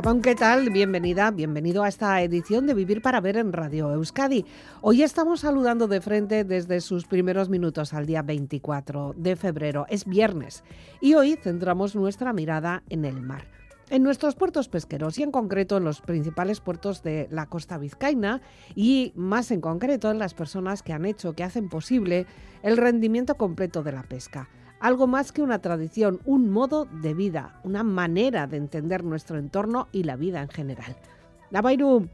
Gabón, ¿qué tal? Bienvenida, bienvenido a esta edición de Vivir para Ver en Radio Euskadi. Hoy estamos saludando de frente desde sus primeros minutos al día 24 de febrero. Es viernes y hoy centramos nuestra mirada en el mar. En nuestros puertos pesqueros y en concreto en los principales puertos de la costa vizcaína y más en concreto en las personas que han hecho, que hacen posible el rendimiento completo de la pesca algo más que una tradición, un modo de vida, una manera de entender nuestro entorno y la vida en general. La Bairu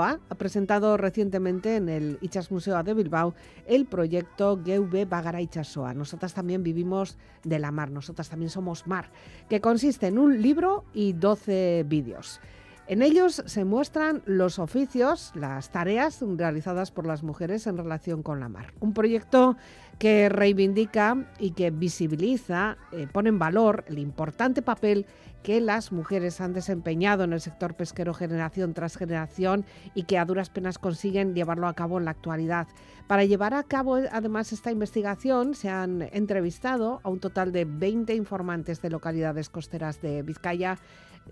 ha presentado recientemente en el Ichas Museo de Bilbao el proyecto Geube Bagara Itxasoa. Nosotras también vivimos de la mar, nosotras también somos mar, que consiste en un libro y 12 vídeos. En ellos se muestran los oficios, las tareas realizadas por las mujeres en relación con la mar. Un proyecto que reivindica y que visibiliza, eh, pone en valor el importante papel que las mujeres han desempeñado en el sector pesquero generación tras generación y que a duras penas consiguen llevarlo a cabo en la actualidad. Para llevar a cabo además esta investigación se han entrevistado a un total de 20 informantes de localidades costeras de Vizcaya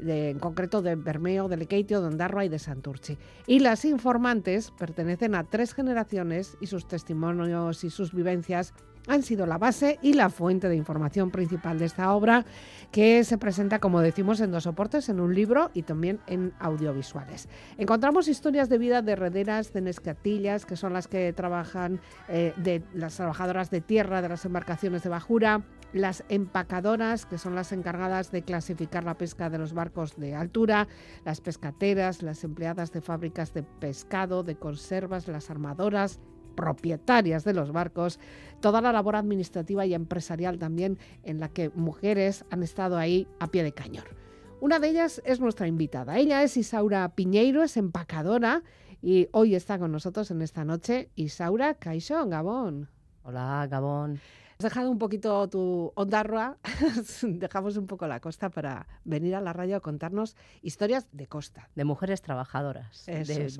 en concreto de Bermeo, de Lequeitio, de Ondarroa y de Santurchi. Y las informantes pertenecen a tres generaciones y sus testimonios y sus vivencias han sido la base y la fuente de información principal de esta obra, que se presenta, como decimos, en dos soportes, en un libro y también en audiovisuales. Encontramos historias de vida de rederas, de nescatillas, que son las que trabajan, eh, de las trabajadoras de tierra de las embarcaciones de bajura, las empacadoras, que son las encargadas de clasificar la pesca de los barcos de altura, las pescateras, las empleadas de fábricas de pescado, de conservas, las armadoras, propietarias de los barcos, toda la labor administrativa y empresarial también en la que mujeres han estado ahí a pie de cañón. Una de ellas es nuestra invitada. Ella es Isaura Piñeiro, es empacadora y hoy está con nosotros en esta noche. Isaura Caixón, Gabón. Hola, Gabón dejado un poquito tu ondarroa, dejamos un poco la costa para venir a la radio a contarnos historias de costa. De mujeres trabajadoras.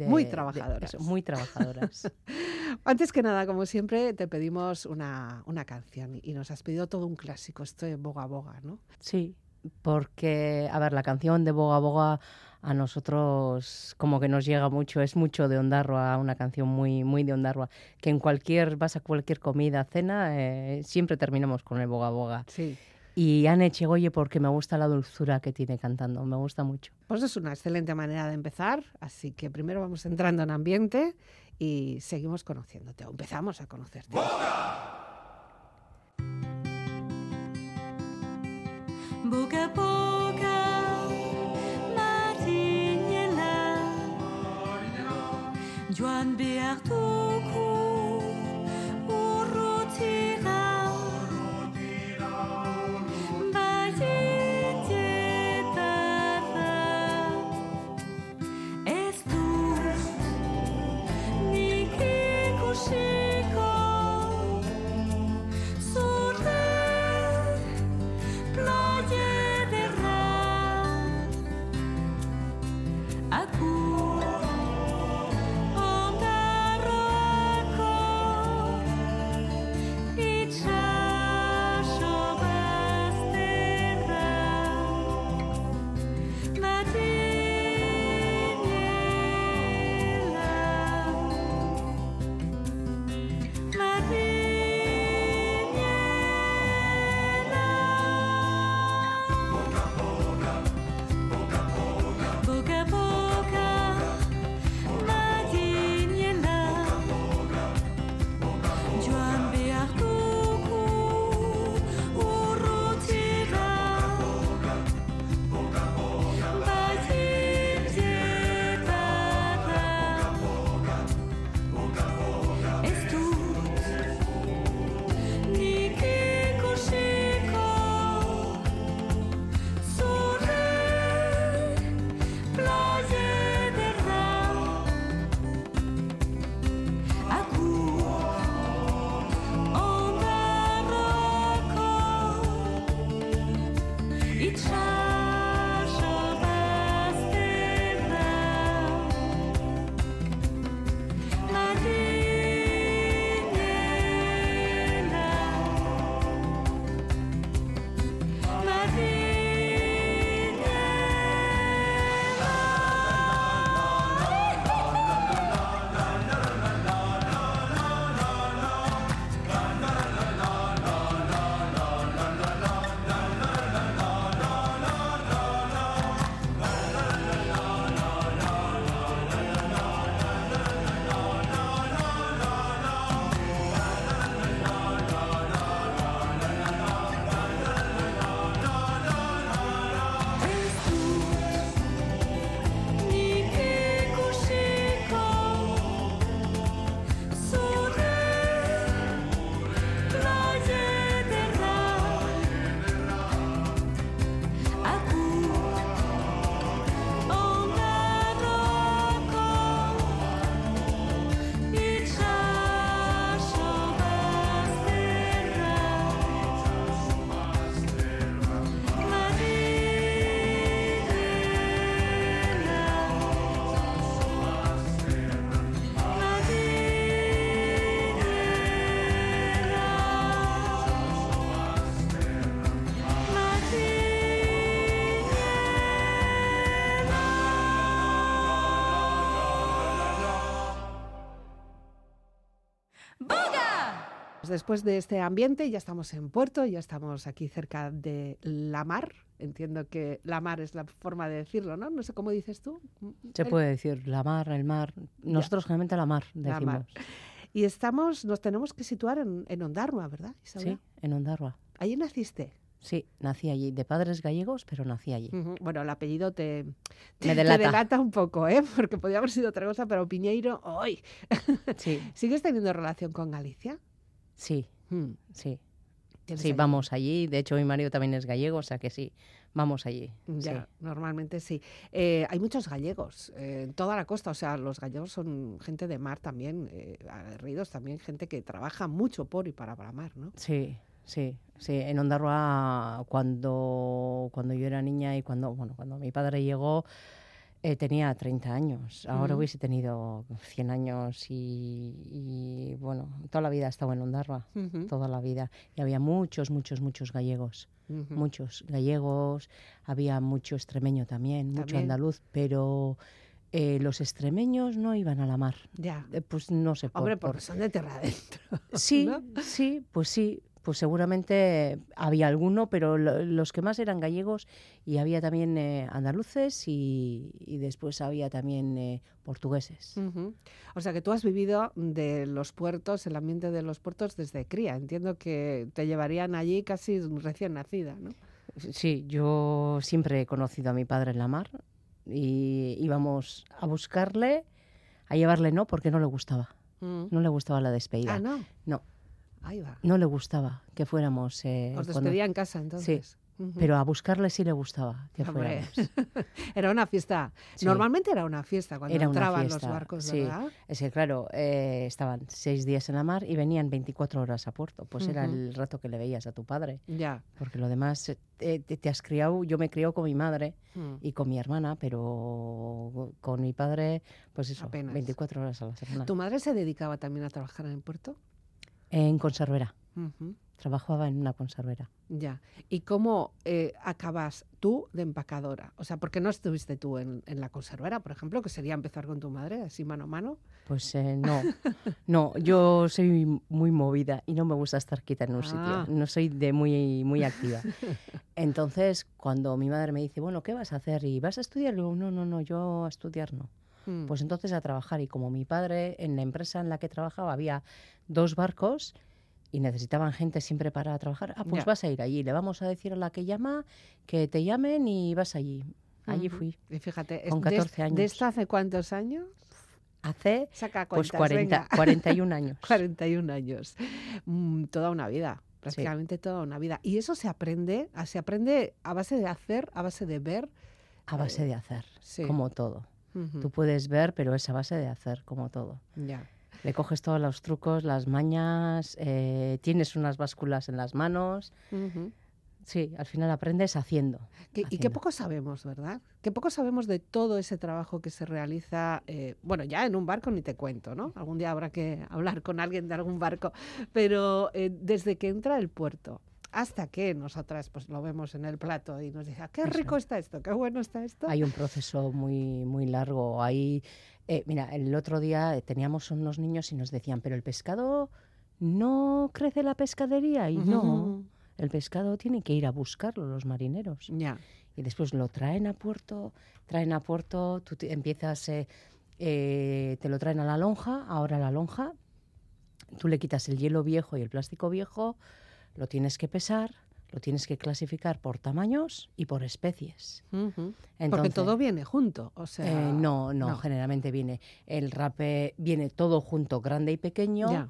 muy trabajadoras. muy trabajadoras. Antes que nada, como siempre, te pedimos una, una canción y nos has pedido todo un clásico, esto de Boga Boga, ¿no? Sí, porque, a ver, la canción de Boga Boga a nosotros como que nos llega mucho, es mucho de Ondarroa, una canción muy, muy de Ondarroa, que en cualquier, vas a cualquier comida, cena, eh, siempre terminamos con el boga boga. Sí. Y Anne Chegoye porque me gusta la dulzura que tiene cantando, me gusta mucho. Pues es una excelente manera de empezar, así que primero vamos entrando en ambiente y seguimos conociéndote, o empezamos a conocerte. ¡Boga! joan Después de este ambiente ya estamos en Puerto, ya estamos aquí cerca de la mar. Entiendo que la mar es la forma de decirlo, ¿no? No sé cómo dices tú. Se El- puede decir la mar, el mar. Nosotros generalmente la mar La decimos. mar. Y estamos, nos tenemos que situar en, en Ondarroa, ¿verdad, Isabel? Sí, en Ondarroa. Allí naciste. Sí, nací allí, de padres gallegos, pero nací allí. Bueno, el apellido te, te, Me te delata un poco, ¿eh? Porque podía haber sido otra cosa, pero Piñeiro, ¡hoy! Sí, ¿Sigues teniendo relación con Galicia? Sí, Mm, sí. Sí, allí- vamos allí. De hecho, mi marido también es gallego, o sea que sí, vamos allí. Ya, sí. normalmente sí. Eh, hay muchos gallegos eh, en toda la costa, o sea, los gallegos son gente de mar también, eh, aguerridos también, gente que trabaja mucho por y para la mar, ¿no? Sí, sí, sí. En Ondarroa, cuando, cuando yo era niña y cuando, bueno, cuando mi padre llegó, eh, tenía 30 años. Ahora Ujú. hubiese tenido 100 años y, y, bueno, toda la vida he estado en Ondarroa, Ujú, toda la vida. Y había muchos, muchos, muchos gallegos. Muchos gallegos, había mucho extremeño también, mucho También. andaluz, pero eh, los extremeños no iban a la mar. Ya. Eh, pues no sé por, Hombre, por- porque son de tierra adentro. Sí, ¿no? sí, pues sí, pues seguramente había alguno, pero lo- los que más eran gallegos y había también eh, andaluces y, y después había también eh, portugueses. O sea que tú has vivido de los puertos, el ambiente de los puertos desde cría. Entiendo que te llevarían allí casi recién nacida, ¿no? Sí, yo siempre he conocido a mi padre en la mar y íbamos a buscarle, a llevarle no, porque no le gustaba, Mm. no le gustaba la despedida. Ah, no. No. Ahí va. No le gustaba que fuéramos. eh, Os cuando- despedía en casa entonces. Ujú. Pero a buscarle sí le gustaba que fuéramos. Era una fiesta. Sí. Normalmente era una fiesta cuando Era entraban fiesta, los barcos, sí. ¿verdad? Es que, claro, eh, estaban seis días en la mar y venían 24 horas a puerto. Pues era el rato que le veías a tu padre. Ya. Porque lo demás, eh, te, has criado, yo me criado con mi madre Mm. y con mi hermana, pero con mi padre, pues eso, Apenas. 24 horas a la semana. ¿Tu madre se dedicaba también a trabajar en el puerto? En conservera. Trabajaba en una conservera. Ya. ¿Y cómo eh, acabas tú de empacadora? O sea, ¿por qué no estuviste tú en, en la conservera, por ejemplo, que sería empezar con tu madre, así mano a mano? Pues eh, no, no, yo soy muy movida y no me gusta estar quieta en un Ah. sitio. No soy de muy, muy activa. Entonces, cuando mi madre me dice, bueno, ¿qué vas a hacer? ¿Y vas a estudiar? Le digo, no, no, no, yo a estudiar no. Mm. Pues entonces a trabajar. Y como mi padre, en la empresa en la que trabajaba, había dos barcos y necesitaban gente siempre para trabajar, ah, pues Ya. vas a ir allí. Le vamos a decir a la que llama que te llamen y vas allí. Allí fui. Y fíjate, con es- de, 14 ¿de años. esto hace cuántos años? Hace Saca pues cuentas, 40, venga. 41 años. 41 años. Mm, toda una vida, prácticamente toda una vida. Y eso se aprende, a- se aprende a base de hacer, a base de ver. A base de hacer, Sí. como todo. Tú puedes ver, pero es a base de hacer, como todo. Ya. Le coges todos los trucos, las mañas, eh, tienes unas básculas en las manos. Sí, al final aprendes haciendo. Que- y qué poco sabemos, ¿verdad? Qué poco sabemos de todo ese trabajo que se realiza, eh, bueno, ya en un barco ni te cuento, ¿no? Algún día habrá que hablar con alguien de algún barco, pero eh, desde que entra el puerto hasta que nosotras pues lo vemos en el plato y nos dice, "Ah, qué rico es. está esto, qué bueno está esto. Hay un proceso muy, muy largo. Hay, eh, mira, el otro día eh, teníamos unos niños y nos decían, pero el pescado no crece la pescadería. Y no, el pescado tiene que ir a buscarlo los marineros. Ya. y después lo traen a puerto, traen a puerto, tú te- empiezas, eh, eh, te lo traen a la lonja, ahora la lonja, tú le quitas el hielo viejo y el plástico viejo, lo tienes que pesar, lo tienes que clasificar por tamaños y por especies. Porque Entonces, todo viene junto, o sea... eh, no, no, no. generalmente viene el rape, viene todo junto, grande y pequeño. Ya.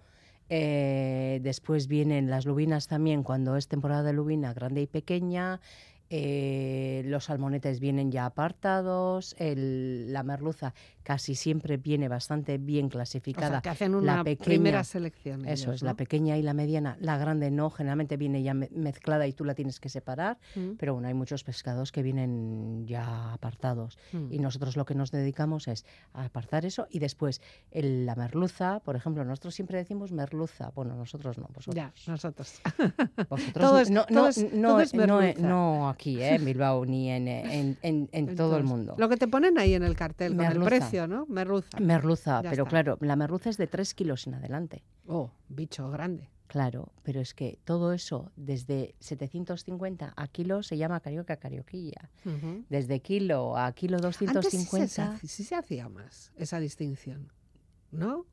Eh, después vienen las lubinas también, cuando es temporada de lubina, grande y pequeña. Eh, los salmonetes vienen ya apartados. el- la merluza casi siempre viene bastante bien O sea, clasificada. que hacen la una pequeña- primera selección. Eso ellos, es, la pequeña y la mediana. La grande no, generalmente viene ya me- mezclada y tú la tienes que separar. Mm, Pero bueno, hay muchos pescados que vienen ya apartados. mm. Y nosotros lo que nos dedicamos es a apartar eso y después el- la merluza, por ejemplo, nosotros siempre decimos merluza. Bueno, nosotros no, vosotros. Ya, nosotros. Vosotros Todo es- no, todo no, es- no, todo no, aquí, ¿eh? en Bilbao, ni en, en, en- en todo el mundo. Lo que te ponen ahí en el cartel con Merluza. el precio, ¿no? Merluza. Merluza, Ya pero está. claro, la merluza es de 3 kilos en adelante. Oh, bicho grande. Claro, pero es que todo eso, desde 750 a kilo, se llama carioca carioquilla. Ujú. Desde kilo a kilo Antes sí se, 250. sí se hacía más esa distinción, ¿no?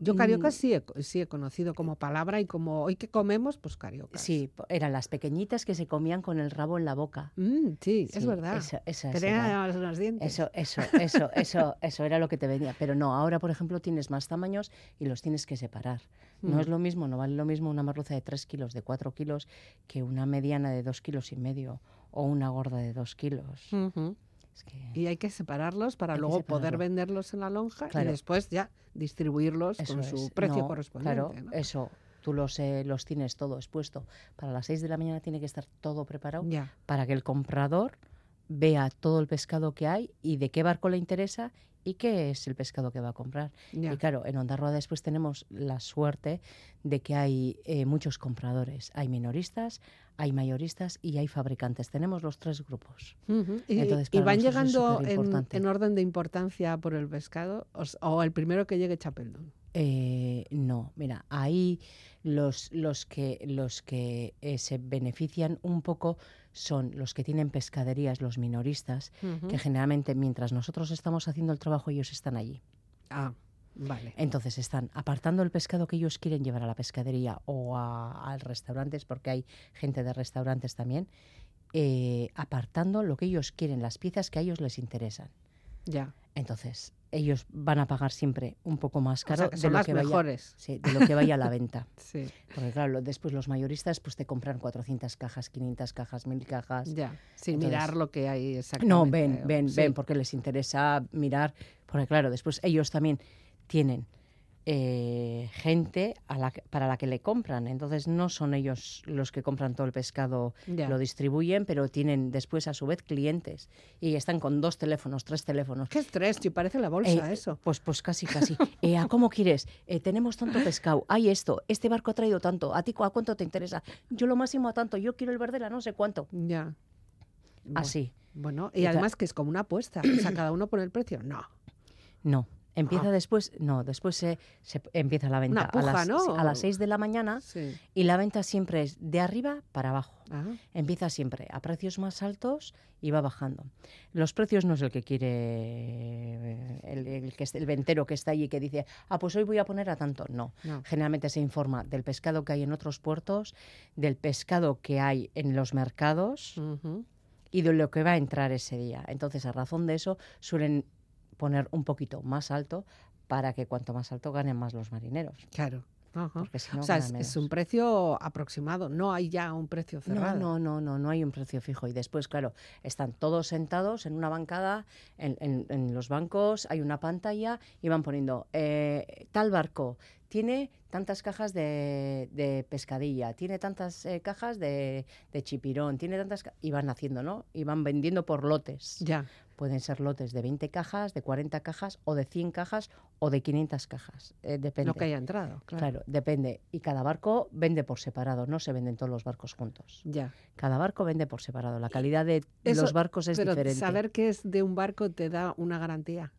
Yo carioca Mm. sí he, sí he conocido como palabra y como hoy que comemos, pues carioca. Sí, eran las pequeñitas que se comían con el rabo en la boca. Mm, sí, es verdad. eso- esas que eran. unos dientes. Eso, eso, eso, eso, eso era lo que te venía. Pero no, ahora, por ejemplo, tienes más tamaños y los tienes que separar. No Mm. es lo mismo, no vale lo mismo una merluza de 3 kilos, de 4 kilos, que una mediana de 2 kilos y medio o una gorda de 2 kilos. Es que Y hay que separarlos para Hay luego poder venderlos en la lonja y después ya distribuirlos eso con es. su precio No, correspondiente. Claro, ¿no? eso. Tú los, eh, los tienes todo expuesto. Para las 6 de la mañana tiene que estar todo preparado Ya. para que el comprador vea todo el pescado que hay y de qué barco le interesa y qué es el pescado que va a comprar. Y claro, en Ondarroa después tenemos la suerte de que hay eh, muchos compradores. Hay minoristas, hay mayoristas y hay fabricantes. Tenemos los tres grupos. Entonces, y van llegando en, orden de importancia por el pescado o el primero que llegue Chapeldón. Eh, no, mira, ahí los, los que, los que eh, se benefician un poco son los que tienen pescaderías, los minoristas, que generalmente mientras nosotros estamos haciendo el trabajo ellos están allí. Ah, vale. Entonces están apartando el pescado que ellos quieren llevar a la pescadería o a, a restaurantes, porque hay gente de restaurantes también, eh, apartando lo que ellos quieren, las piezas que a ellos les interesan. Ya. Entonces, ellos van a pagar siempre un poco más O caro sea, que de, lo que vaya, sí, de lo que vaya a la venta. Sí, Porque claro, después los mayoristas pues te compran 400 cajas, 500 cajas, 1000 cajas. ya. Sin Entonces- mirar lo que hay exactamente. No, ven, ven, Sí. ven, porque les interesa mirar, porque claro, después ellos también tienen eh, gente a la para la que le compran, entonces no son ellos los que compran todo el pescado, lo distribuyen, pero tienen después a su vez clientes y están con dos teléfonos, tres teléfonos. Qué estrés, si parece la bolsa Eh, eso. Pues, pues casi, casi. Eh, ¿A cómo quieres? Eh, tenemos tanto pescado. Hay esto. Este barco ha traído tanto. ¿A ti a cuánto te interesa? Yo lo máximo a tanto. Yo quiero el verde a no sé cuánto. Ya. Así. Bueno, Y además que es como una apuesta. O sea, cada uno pone el precio. No. No. Empieza después, no, después se, se empieza la venta Una puja, a, las, ¿no? a las 6 de la mañana Sí. y la venta siempre es de arriba para abajo. Empieza siempre a precios más altos y va bajando. Los precios no es el que quiere el, el que es- el ventero que está allí que dice, ah, pues hoy voy a poner a tanto. No. no. Generalmente se informa del pescado que hay en otros puertos, del pescado que hay en los mercados y de lo que va a entrar ese día. Entonces, a razón de eso, suelen poner un poquito más alto para que cuanto más alto ganen más los marineros. Claro. Ajá. Si no, o sea, es, un precio aproximado. No hay ya un precio cerrado. no, no, no, no hay un precio fijo. Y después, claro, están todos sentados en una bancada, en, en- en los bancos hay una pantalla y van poniendo, eh, tal barco tiene tantas cajas de, de pescadilla, tiene tantas eh, cajas de, de chipirón, tiene tantas... ca-", Y van haciendo, ¿no? Y van vendiendo por lotes. Ya. Pueden ser lotes de 20 cajas, de 40 cajas, o de 100 cajas, o de 500 cajas. Eh, depende. Lo que haya entrado. Claro. Claro, depende. Y cada barco vende por separado, no se venden todos los barcos juntos. Ya. Cada barco vende por separado. La calidad de Eso- los barcos es Pero diferente. saber que es de un barco te da una garantía.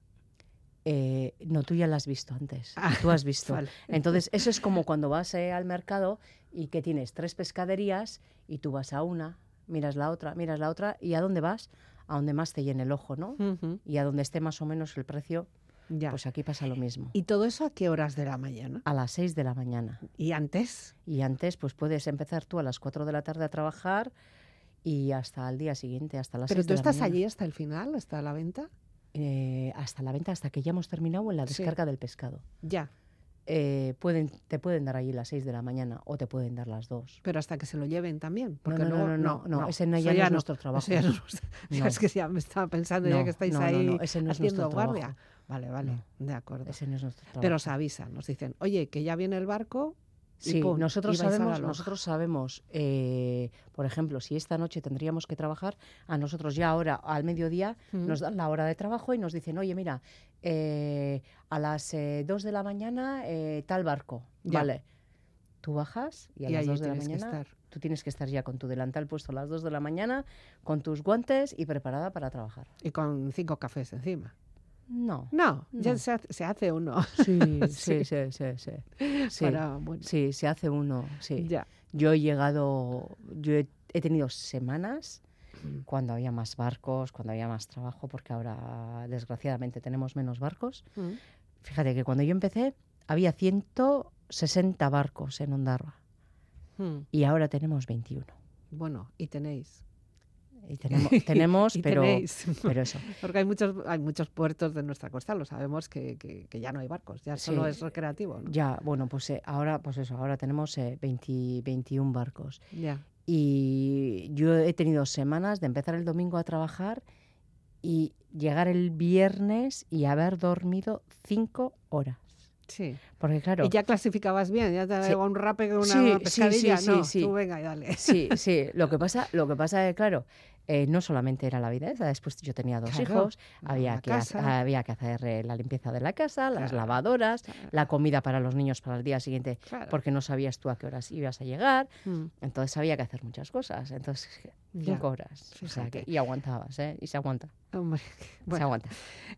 Eh, no, tú ya la has visto antes. Ah, tú has visto. vale. Entonces, eso es como cuando vas eh, al mercado y que tienes tres pescaderías y tú vas a una, miras la otra, miras la otra y ¿a dónde vas? A donde más te llene el ojo, ¿no? Y a donde esté más o menos el precio, Ya. pues aquí pasa lo mismo. ¿Y todo eso a qué horas de la mañana? A las 6 de la mañana. ¿Y antes? Y antes, pues puedes empezar tú a las 4 de la tarde a trabajar y hasta el día siguiente, hasta las ¿Pero 6 tú de la estás mañana. allí hasta el final, hasta la venta? Eh, hasta la venta, hasta que ya hemos terminado en la Sí. descarga del pescado. Ya. Eh, pueden, te pueden dar allí las 6 de la mañana o te pueden dar las 2. Pero hasta que se lo lleven también. No, Porque no, no, luego, no, no, no, ese no- ya no es nuestro trabajo. ya es que ya me estaba pensando ya que estáis no, no, ahí no, ese no es haciendo guardia. trabajo. Vale, vale, de acuerdo. Ese no es nuestro trabajo. Pero os avisan, nos dicen, oye, que ya viene el barco. Y Sí, nosotros y sabemos, nosotros sabemos, eh, por ejemplo, si esta noche tendríamos que trabajar, a nosotros ya ahora al mediodía nos dan la hora de trabajo y nos dicen, oye, mira, eh, a las 2 de la mañana eh, tal barco, Ya. vale. Tú bajas y a Y las allí 2 de la mañana tú tienes que estar ya con tu delantal puesto a las 2 de la mañana, con tus guantes y preparada para trabajar. Y con cinco cafés encima. No. No, ya se hace, se hace uno. Sí, Sí. sí, sí, sí, sí. Sí, Para, bueno, sí, se hace uno, sí. ya. Yo he llegado, yo he, he tenido semanas Mm. cuando había más barcos, cuando había más trabajo, porque ahora desgraciadamente tenemos menos barcos. Mm. Fíjate que cuando yo empecé había 160 barcos en Ondarroa Mm. y ahora tenemos 21. Bueno, y tenéis. Y tenemos, tenemos Y pero, tenéis. pero eso. Porque hay muchos, hay muchos puertos de nuestra costa, lo sabemos, que, que- que ya no hay barcos, ya solo Sí. es recreativo. ¿no? Ya, bueno, pues eh, ahora, pues eso, ahora tenemos eh, 20 21 barcos. Ya. Y yo he tenido semanas de empezar el domingo a trabajar y llegar el viernes y haber dormido cinco horas. Sí. Porque claro, Y ya clasificabas bien, ya te Sí. llegó un rape con una Sí, pescadilla. sí, no, sí, sí. tú venga y dale. sí, sí, lo que pasa, lo que pasa es, claro, eh, no solamente era la vida esa, después yo tenía dos Claro, hijos, había que, había que hacer eh, la limpieza de la casa, las Claro. lavadoras, la comida para los niños para el día siguiente, porque no sabías tú a qué horas ibas a llegar, Mm, entonces había que hacer muchas cosas, entonces Ya, cinco horas, o sea, que- fíjate. y aguantabas, ¿eh? Y se aguanta, hombre, se aguanta.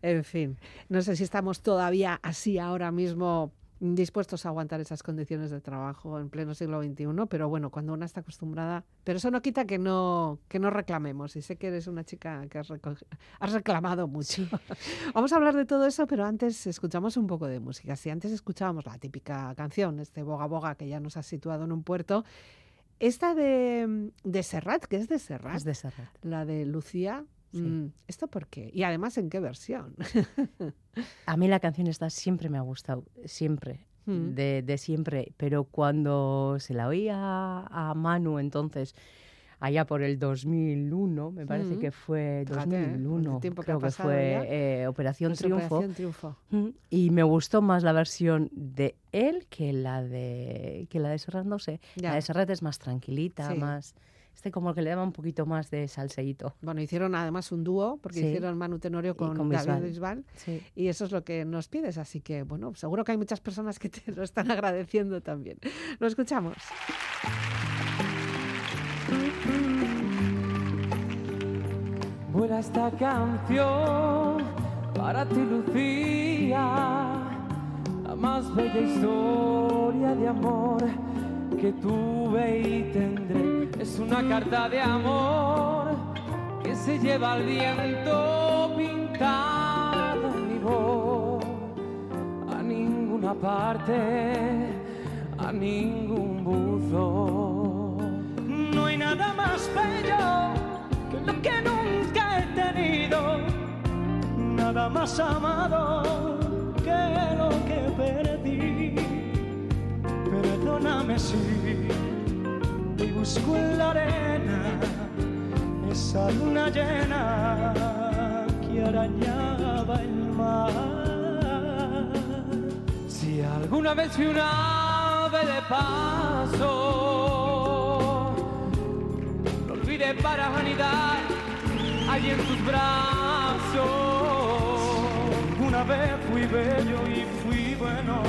en fin, no sé si estamos todavía así ahora mismo dispuestos a aguantar esas condiciones de trabajo en pleno siglo XXI, pero bueno, cuando una está acostumbrada, pero eso no quita que no que no reclamemos. Y sé que eres una chica que has, has reclamado mucho. Vamos a hablar de todo eso, pero antes escuchamos un poco de música. Si antes escuchábamos la típica canción, este Boga Boga que ya nos ha situado en un puerto, esta de, de Serrat, que es de Serrat, Es de Serrat. la de Lucía. Sí. mm, ¿Esto por qué? Y además, ¿en qué versión? A mí la canción esta siempre me ha gustado, siempre, Mm. de, de siempre, pero cuando se la oía a Manu entonces, allá por el 2001, me parece Mm. que fue Fíjate, ¿eh? Con el 2001, tiempo que creo que pasado fue eh, Operación Pues Triunfo, Operación Triunfo. Mm, y me gustó más la versión de él que la de que la de Serrat, no sé, Ya. la de Serrat es más tranquilita, Sí. más, este como que le daba un poquito más de salseíto. Bueno, hicieron además un dúo, porque Sí. hicieron Manu Tenorio con, con David Bisbal. Bisbal, Sí. y eso es lo que nos pides. Así que, bueno, seguro que hay muchas personas que te lo están agradeciendo también. Lo escuchamos. Vuela esta canción para ti, Lucía, la más bella historia de amor que tuve y tendré. Es una carta de amor que se lleva al viento pintado en mi voz. A ninguna parte, a ningún buzo. No hay nada más bello que lo que nunca he tenido, nada más amado que lo que perdí. Perdóname si y busco en la arena esa luna llena que arañaba el mar. Si alguna vez fui una ave de paso, lo olvidé para anidar allí en tus brazos. Una vez fui bello y fui bueno,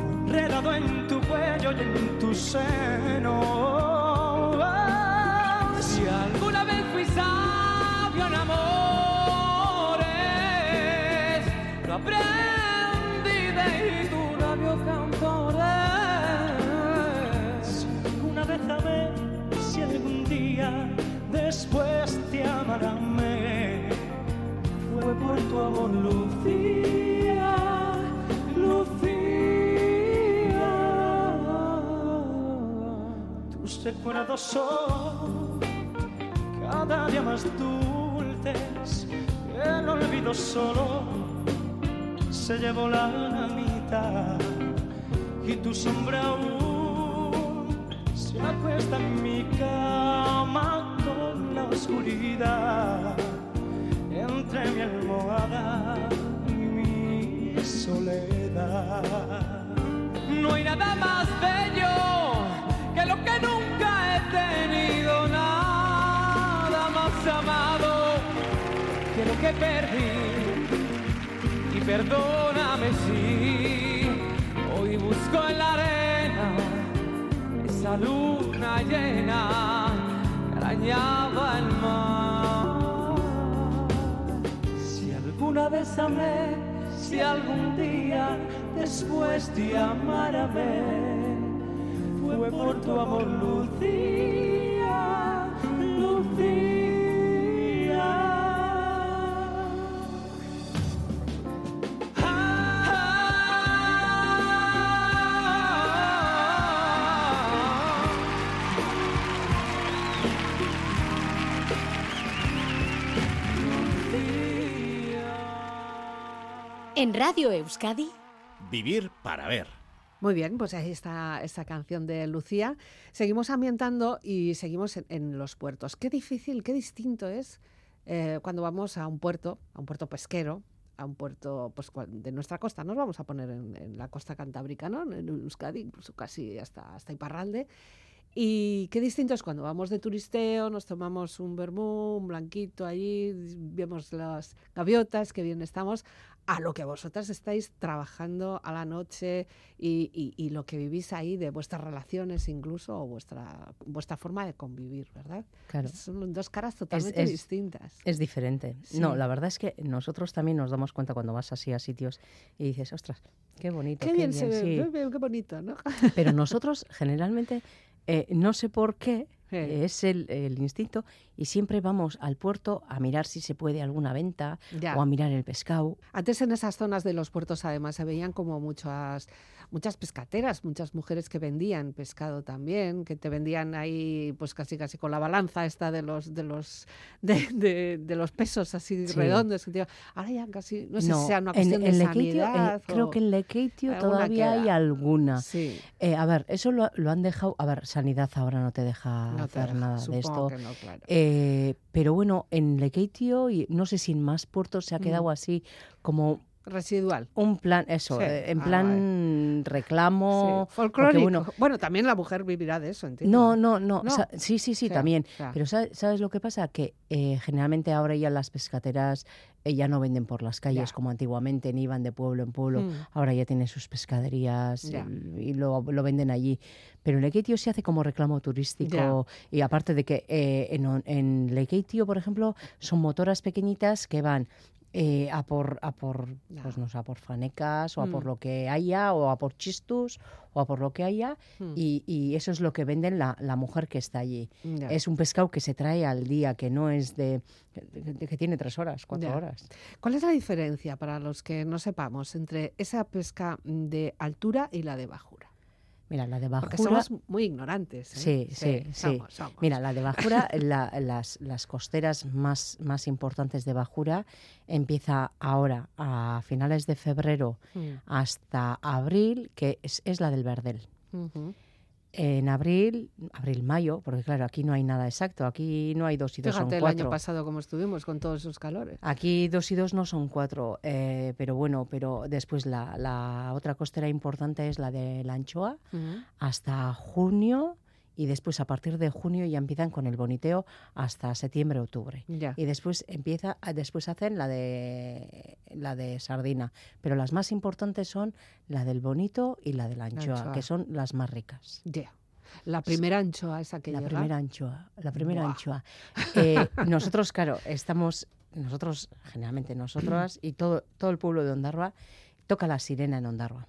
fue enredado en tu cuello y en tu. Si alguna vez fui sabio en amores, lo aprendí de tus labios cantores. Si alguna vez amé, si algún día después te amaré, fue por tu amor, Lucía, recuerdos son cada día más dulces, el olvido solo se llevó la mitad. Y tu sombra aún se acuesta en mi cama con la oscuridad. Entre mi almohada y mi soledad. No hay nada más bello perdí y perdóname si hoy busco en la arena esa luna llena que arañaba el mar. bésame si algún día después de ver fue por tu amor, Lucía, En Radio Euskadi, Vivir para ver. Muy bien, pues ahí está esa canción de Lucía. Seguimos ambientando y seguimos en, en los puertos. Qué difícil, qué distinto es eh, cuando vamos a un puerto, a un puerto pesquero, a un puerto pues, de nuestra costa. Nos vamos a poner en, en la costa cantábrica, ¿no? En Euskadi, incluso casi hasta, hasta Iparralde. Y qué distinto es cuando vamos de turisteo, nos tomamos un vermú, un blanquito allí, vemos las gaviotas, que bien estamos, a lo que vosotras estáis trabajando a la noche y, y- y lo que vivís ahí de vuestras relaciones incluso o vuestra, vuestra forma de convivir, ¿verdad? Claro. Son dos caras totalmente es- distintas. Es diferente. Sí. No, la verdad es que nosotros también nos damos cuenta cuando vas así a sitios y dices, ostras, qué bonito. Qué bien se ve, sí". qué, qué bonito, ¿no? Pero nosotros generalmente, eh, no sé por qué, Sí. es el, el instinto, y siempre vamos al puerto a mirar si se puede alguna venta Ya. o a mirar el pescado. Antes en esas zonas de los puertos además se veían como muchas muchas pescateras, muchas mujeres que vendían pescado también, que te vendían ahí pues casi casi con la balanza esta de los de los de, de- de los pesos así Sí. redondos. que te- Ahora ya casi no sé si sea una en- cuestión en de Lequeitio, eh, sanidad. creo o- que en Lequeitio todavía hay alguna. Sí, Eh, a ver, eso lo, lo han dejado. A ver, Sanidad ahora no te deja no te hacer deja, nada de esto. no, claro. Eh, pero bueno, en Lequeitio y no sé si en más puertos se ha quedado Mm. así como Residual. un plan, eso, Sí. eh, en Ah, plan reclamo. Sí, folclórico. bueno- Bueno, también la mujer vivirá de eso, entiendo. No, no, no, sí, sí, sí, O sea, también. o sea, Pero ¿sabes, sabes lo que pasa? Que eh, generalmente ahora ya las pescateras eh, ya no venden por las calles Ya. como antiguamente, ni iban de pueblo en pueblo. Mm. Ahora ya tienen sus pescaderías y lo, lo venden allí. Pero en Lequeitio se hace como reclamo turístico. Y aparte de que eh, en, en Lequeitio, por ejemplo, son motoras pequeñitas que van eh, a por, a por, pues no sé, a por fanecas o a por Mm. lo que haya o a por chistus o a por lo que haya Mm. y, y eso es lo que venden la, la mujer que está allí. Es un pescado que se trae al día, que no es de, de- que tiene tres horas, cuatro horas. ¿Cuál es la diferencia para los que no sepamos entre esa pesca de altura y la de bajura? Mira, la de Porque bajura. somos muy ignorantes. ¿eh? Sí, sí, sí. somos, somos. Mira, la de Bajura, la- las, las costeras más, más importantes de Bajura empieza ahora a finales de febrero Mm, hasta abril, que es, es la del Verdel. ujú. En abril, abril-mayo, porque claro, aquí no hay nada exacto, aquí no hay dos y dos son Fíjate el cuatro. año pasado cómo estuvimos con todos esos calores. Aquí dos y dos no son cuatro, eh, pero bueno, pero después la, la otra costera importante es la de la anchoa hasta junio y después a partir de junio ya empiezan con el boniteo hasta septiembre, octubre. Ya. Y después empieza, ah, después hacen la de la de sardina, pero las más importantes son la del bonito y la de la anchoa, anchoa. que son las más ricas. Ya. La primera anchoa esa que la llega. primera anchoa, la primera Buah. anchoa. Eh, nosotros, claro, estamos, nosotros, generalmente nosotras y todo, todo el pueblo de Ondarroa, toca la sirena en Ondarroa.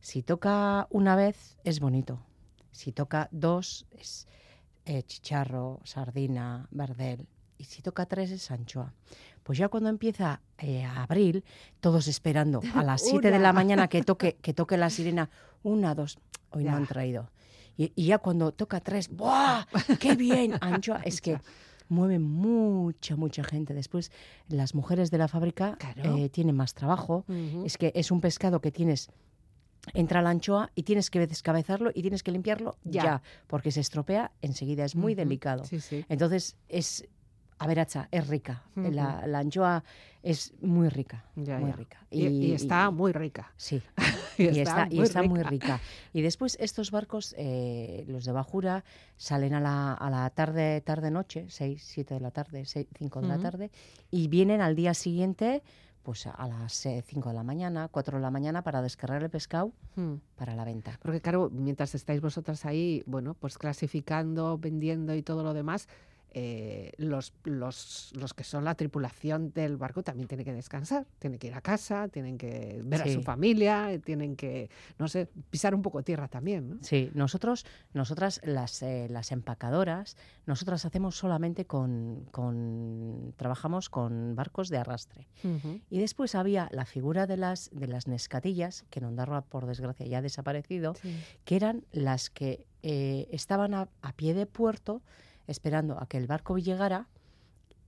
Si toca una vez, es bonito. Si toca dos, es eh, chicharro, sardina, verdel. Y si toca tres, es anchoa. Pues ya cuando empieza eh, abril, todos esperando a las 7 de la mañana que toque, que toque la sirena. Una, dos, hoy Ya. no han traído. Y, y ya cuando toca tres, ¡buah! ¡Qué bien! Anchoa. Es que mueve mucha, mucha gente. Después, las mujeres de la fábrica Claro. eh, tienen más trabajo. Es que es un pescado que tienes. Entra la anchoa y tienes que descabezarlo y tienes que limpiarlo Ya. ya, porque se estropea enseguida, es muy delicado. Sí, sí. Entonces, es. A ver, Hacha, es rica. La, la anchoa es muy rica. Ya, muy ya. rica. Y, y está muy rica. Sí, Y está, muy rica. Y después estos barcos, eh, los de Bajura, salen a la, a la tarde, tarde noche, 6, 7 de la tarde, 5 de la tarde, y vienen al día siguiente, pues a- las 5 de la mañana, 4 de la mañana, para descargar el pescado Mm. para la venta. Porque claro, mientras estáis vosotras ahí, bueno, pues clasificando, vendiendo y todo lo demás, eh, los, los, los que son la tripulación del barco también tienen que descansar, tienen que ir a casa, tienen que ver a su familia, eh, tienen que, no sé, pisar un poco tierra también, ¿no? Sí, nosotros, nosotras, las, eh, las empacadoras, nosotras hacemos solamente con, con, trabajamos con barcos de arrastre. Y después había la figura de las, de las nescatillas, que en Ondarroa, por desgracia, ya ha desaparecido, Sí. que eran las que eh, estaban a, a pie de puerto esperando a que el barco llegara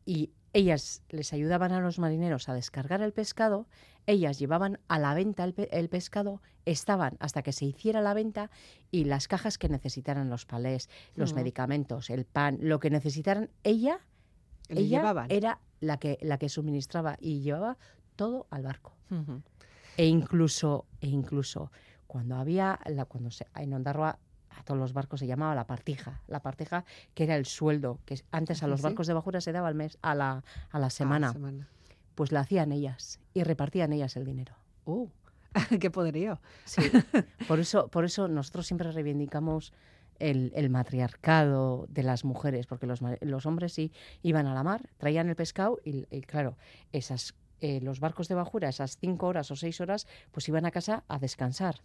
y ellas les ayudaban a los marineros a descargar el pescado, ellas llevaban a la venta el, pe- el pescado, estaban hasta que se hiciera la venta y las cajas que necesitaran los palés, los Ujú. medicamentos, el pan, lo que necesitaran, ella, Le ella llevaban. era la que, la que suministraba y llevaba todo al barco. E incluso, e incluso cuando había, la, cuando se, en Ondarroa a todos los barcos se llamaba la partija, la partija que era el sueldo, que antes a los sí. barcos de bajura se daba al mes, a la, a la Ah, semana, pues la hacían ellas y repartían ellas el dinero. Uh, qué poderío. Sí. por, eso, por eso nosotros siempre reivindicamos el, el matriarcado de las mujeres, porque los, los hombres sí iban a la mar, traían el pescado y, y claro, esas, eh, los barcos de bajura, esas cinco horas o seis horas, pues iban a casa a descansar.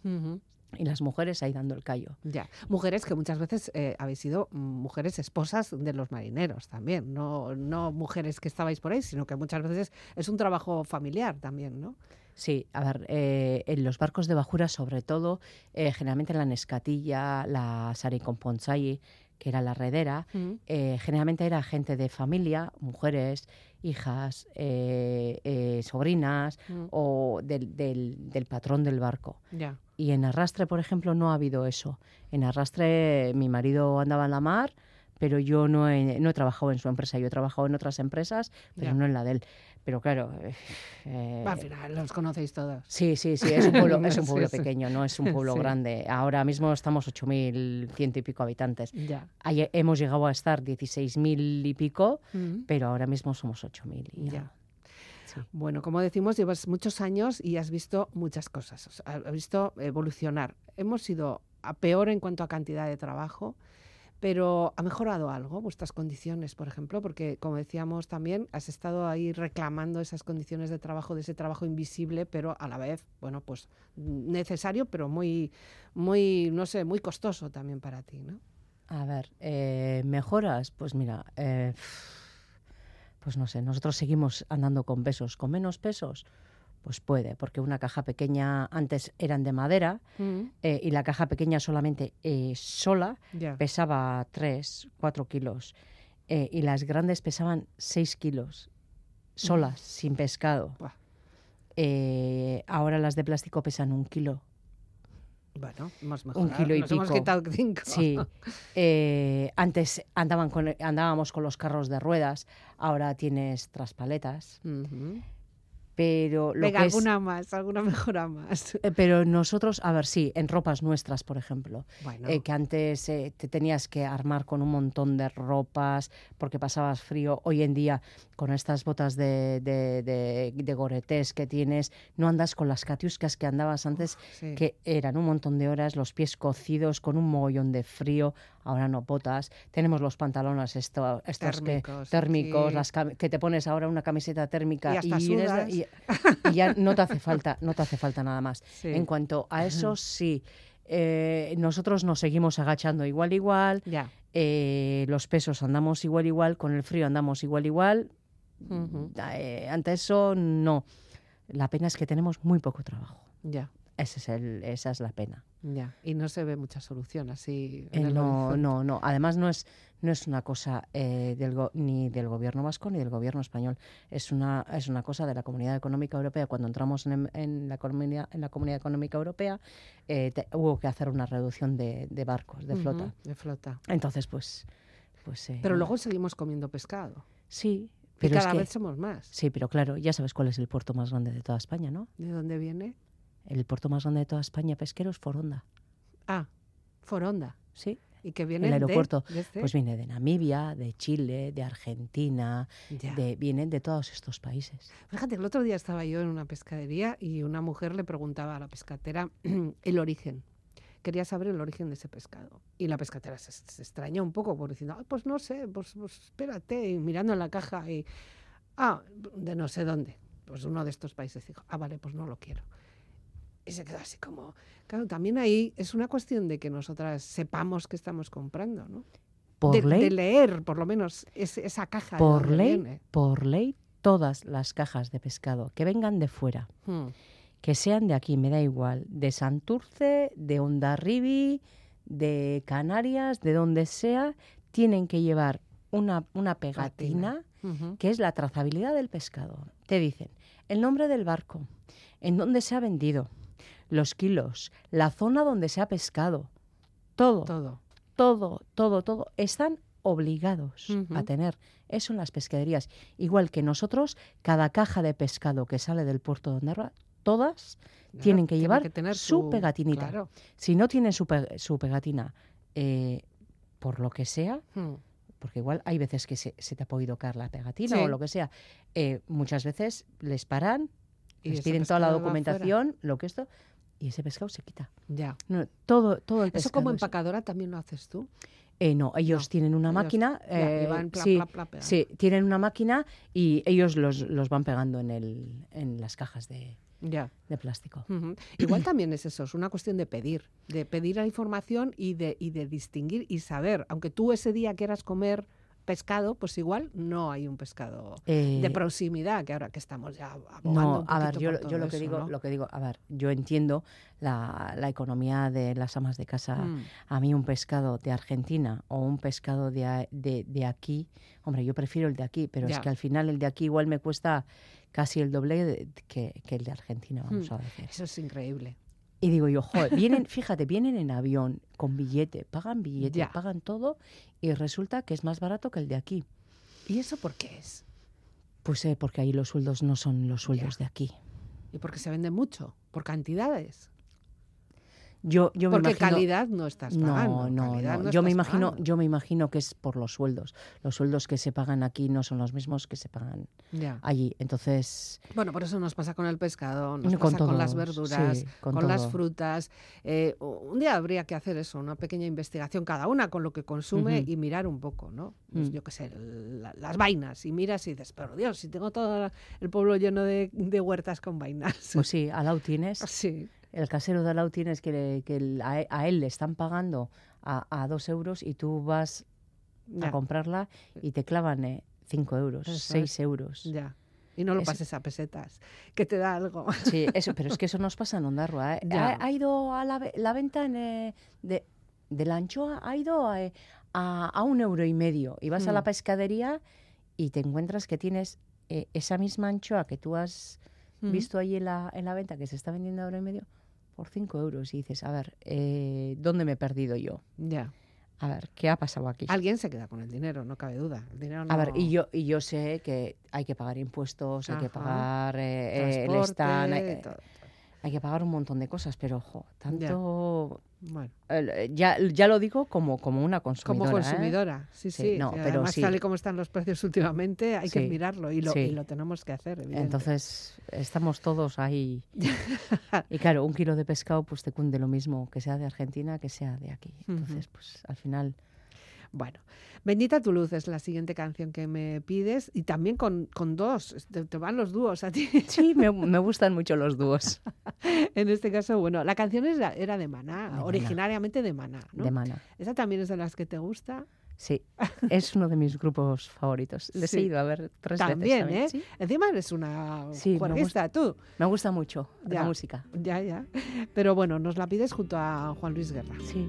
Y las mujeres ahí dando el callo. Ya, mujeres que muchas veces eh, habéis sido mm, mujeres esposas de los marineros también, no, no mujeres que estabais por ahí, sino que muchas veces es un trabajo familiar también, ¿no? Sí, a ver, eh, en los barcos de bajura, sobre todo, eh, generalmente la Nescatilla, la Saricomponzai, que era la redera, eh, generalmente era gente de familia, mujeres, hijas, eh, eh, sobrinas Mm. o del, del- del patrón del barco. Y en arrastre, por ejemplo, no ha habido eso. En arrastre mi marido andaba en la mar, pero yo no he, no he trabajado en su empresa. Yo he trabajado en otras empresas, pero no en la de él. Pero claro... eh, Al final los conocéis todos. Sí, sí, sí, es un pueblo, es un pueblo sí. pequeño, no es un pueblo Sí. grande. Ahora mismo estamos 8.100 y pico habitantes. Ya. Hemos llegado a estar 16.000 y pico, pero ahora mismo somos 8.000 y Ya. Bueno, como decimos, llevas muchos años y has visto muchas cosas. o sea, has visto evolucionar. Hemos ido a peor en cuanto a cantidad de trabajo, pero ¿ha mejorado algo vuestras condiciones, por ejemplo? Porque, como decíamos también, has estado ahí reclamando esas condiciones de trabajo, de ese trabajo invisible, pero a la vez, bueno, pues necesario, pero muy, muy, no sé, muy costoso también para ti, ¿no? A ver, eh, mejoras, pues mira, eh, pues no sé, nosotros seguimos andando con pesos, con menos pesos, pues puede, porque una caja pequeña antes eran de madera eh, y la caja pequeña solamente eh, sola pesaba 3, 4 kilos eh, y las grandes pesaban 6 kilos, solas, sin pescado. Ahora las de plástico pesan un kilo. Bueno, hemos mejorado. kilo y Nos hemos pico. quitado cinco. Sí. Antes andaban con, andábamos con los carros de ruedas, ahora tienes traspaletas. Ujú. Pero lo Venga, que es- alguna más, alguna mejora más. eh, pero nosotros, a ver, sí, en ropas nuestras, por ejemplo, Bueno, eh, que antes eh, te tenías que armar con un montón de ropas porque pasabas frío. Hoy en día, con estas botas de, de, de, de que tienes, no andas con las catiuscas que andabas antes, sí. que eran un montón de horas, los pies cocidos, con un mogollón de frío. Ahora no botas. Tenemos los pantalones esto, estos que- Térmicos, sí. las que te pones ahora una camiseta térmica Y ya no te hace falta, no te hace falta nada más. Sí. En cuanto a eso, sí. eh, nosotros nos seguimos agachando igual, igual. Ya. eh, los pesos andamos igual, igual. Con el frío andamos igual, igual. Eh, ante eso, no. La pena es que tenemos muy poco trabajo. Ya, Ese es el, esa es la pena. ya. Y no se ve mucha solución así. Eh, en el no, no, no. Además, no es, no es una cosa eh, del go- ni del gobierno vasco ni del gobierno español. Es una, es una cosa de la Comunidad Económica Europea. Cuando entramos en, en la, comunidad, en la Comunidad Económica Europea, eh, te- hubo que hacer una reducción de, de barcos, de flota. De flota. Entonces, pues. pues eh, Pero luego seguimos comiendo pescado. Sí, Y pero es cada que- vez somos más. Sí, pero claro, ya sabes cuál es el puerto más grande de toda España, ¿no? ¿De dónde viene? El puerto más grande de toda España pesquero es Foronda. Ah, Foronda. Sí. Y que viene El de- aeropuerto. desde- Pues viene de Namibia, de Chile, de Argentina, Ya. de, vienen de todos estos países. Fíjate, el otro día estaba yo en una pescadería y una mujer le preguntaba a la pescatera el origen. quería saber el origen de ese pescado. Y la pescatera se, se extrañó un poco por diciendo, "Ay, pues no sé, pues, pues espérate, y mirando en la caja y, ah, de no sé dónde. Pues uno de estos países dijo, ah, vale, pues no lo quiero. Y se quedó así como, claro, también ahí es una cuestión de que nosotras sepamos que estamos comprando, ¿no? Por de, ley, de leer, por lo menos, es- esa caja. de por dónde ley, viene. por ley, todas las cajas de pescado que vengan de fuera, Hmm. que sean de aquí, me da igual, de Santurce, de Ondarribi, de Canarias, de donde sea, tienen que llevar una, una pegatina que es la trazabilidad del pescado. Te dicen el nombre del barco, en dónde se ha vendido, los kilos, la zona donde se ha pescado, todo, Todo. todo, todo, todo, están obligados a tener eso en las pescaderías. Igual que nosotros, cada caja de pescado que sale del puerto de Ondarroa, todas Claro, tienen que llevar tener su pegatinita. Claro. Si no tienen su, pe- su pegatina, eh, por lo que sea, Hmm. porque igual hay veces que se, se te ha podido caer la pegatina Sí. o lo que sea, eh, muchas veces les paran, Y les piden toda la documentación, lo que esto, y ese pescado se quita. Ya. No, todo, todo el Eso como es- empacadora también lo haces tú. Eh, no, ellos No, tienen una ellos- máquina. eh, van pla, sí, pla, pla pegando. sí, tienen una máquina y ellos los, los van pegando en, el, en las cajas de, Ya. de plástico. Igual también es eso, es una cuestión de pedir, de pedir la información y de, y de distinguir y saber. Aunque tú ese día quieras comer pescado, pues igual no hay un pescado de Eh, proximidad, que ahora que estamos ya abogando No, a ver, yo, yo lo que eso, digo, ¿no? lo que digo, a ver, yo entiendo la, la economía de las amas de casa. Mm, A mí un pescado de Argentina o un pescado de, de, de aquí, hombre, yo prefiero el de aquí, pero Ya. es que al final el de aquí igual me cuesta casi el doble de- que, que el de Argentina, vamos Hmm. a decir. Eso es increíble. Y digo yo, joder, vienen, fíjate, vienen en avión con billete, pagan billete, Ya. pagan todo y resulta que es más barato que el de aquí. ¿Y eso por qué es? Pues eh, porque ahí los sueldos no son los sueldos de aquí. Y porque se vende mucho, por cantidades. Yo, yo me porque imagino, calidad no estás pagando. No, no, no. no Yo me imagino, pagando. yo me imagino que es por los sueldos. Los sueldos que se pagan aquí no son los mismos que se pagan Ya. allí. Entonces, Bueno, por eso nos pasa con el pescado, nos Con pasa con las verduras, sí, con, con las frutas. Eh, un día habría que hacer eso, una pequeña investigación cada una con lo que consume y mirar un poco, ¿no? Pues Mm. yo qué sé, la- las vainas. Y miras y dices, pero Dios, si tengo todo el pueblo lleno de, de huertas con vainas. pues sí, al lado tienes, Sí, el casero de al lado tienes que, a, a él le están pagando a, a dos euros y tú vas ya, a comprarla y te clavan eh, cinco euros, Eso seis es. euros. ya. Y no lo Es- pases a pesetas, que te da algo. Sí, eso, pero es que eso nos pasa en Ondarroa. ¿eh? Ha, ha ido a la, ve- la venta en, eh, de, de la anchoa, ha ido a, eh, a- a un euro y medio. Y vas a la Mm. pescadería y te encuentras que tienes eh, esa misma anchoa que tú has visto ahí en la, en la venta, que se está vendiendo a euro y medio, por cinco euros. Y dices, a ver, eh, ¿dónde me he perdido yo? Ya. A ver, ¿qué ha pasado aquí? Alguien se queda con el dinero, no cabe duda. El dinero A ver, y no- yo, y yo sé que hay que pagar impuestos, hay que pagar eh, eh, el stand, hay, hay que pagar un montón de cosas, pero ojo, tanto Bueno. Eh, ya, ya lo digo como, como una consumidora. Como ¿eh? consumidora, sí, Sí, sí. no, pero Además, sí. tal y como están los precios últimamente, hay que Sí, mirarlo y lo, y lo tenemos que hacer, evidente. Entonces, estamos todos ahí. y claro, un kilo de pescado pues te cunde lo mismo que sea de Argentina que sea de aquí. Entonces, pues al final... Bueno, Bendita tu luz es la siguiente canción que me pides y también con, con dos, te, te van los dúos a ti. Sí, me, me gustan mucho los dúos en este caso, bueno, la canción era, era de Maná, De Maná. originariamente de Maná, ¿no? de mana. ¿Esa también es de las que te gusta? Sí, es uno de mis grupos favoritos. Les Sí. he ido a ver tres También, veces. ¿eh? Sí, Encima eres una Sí, juerguista, tú. me gusta mucho Ya. la música. Ya, ya. Pero bueno, nos la pides junto a Juan Luis Guerra. Sí.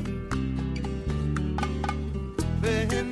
Bendito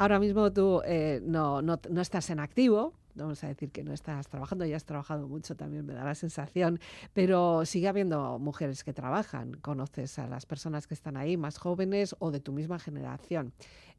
Ahora mismo tú eh, no, no, no estás en activo, vamos a decir que no estás trabajando, ya has trabajado mucho también, me da la sensación, pero sigue habiendo mujeres que trabajan, conoces a las personas que están ahí, más jóvenes o de tu misma generación.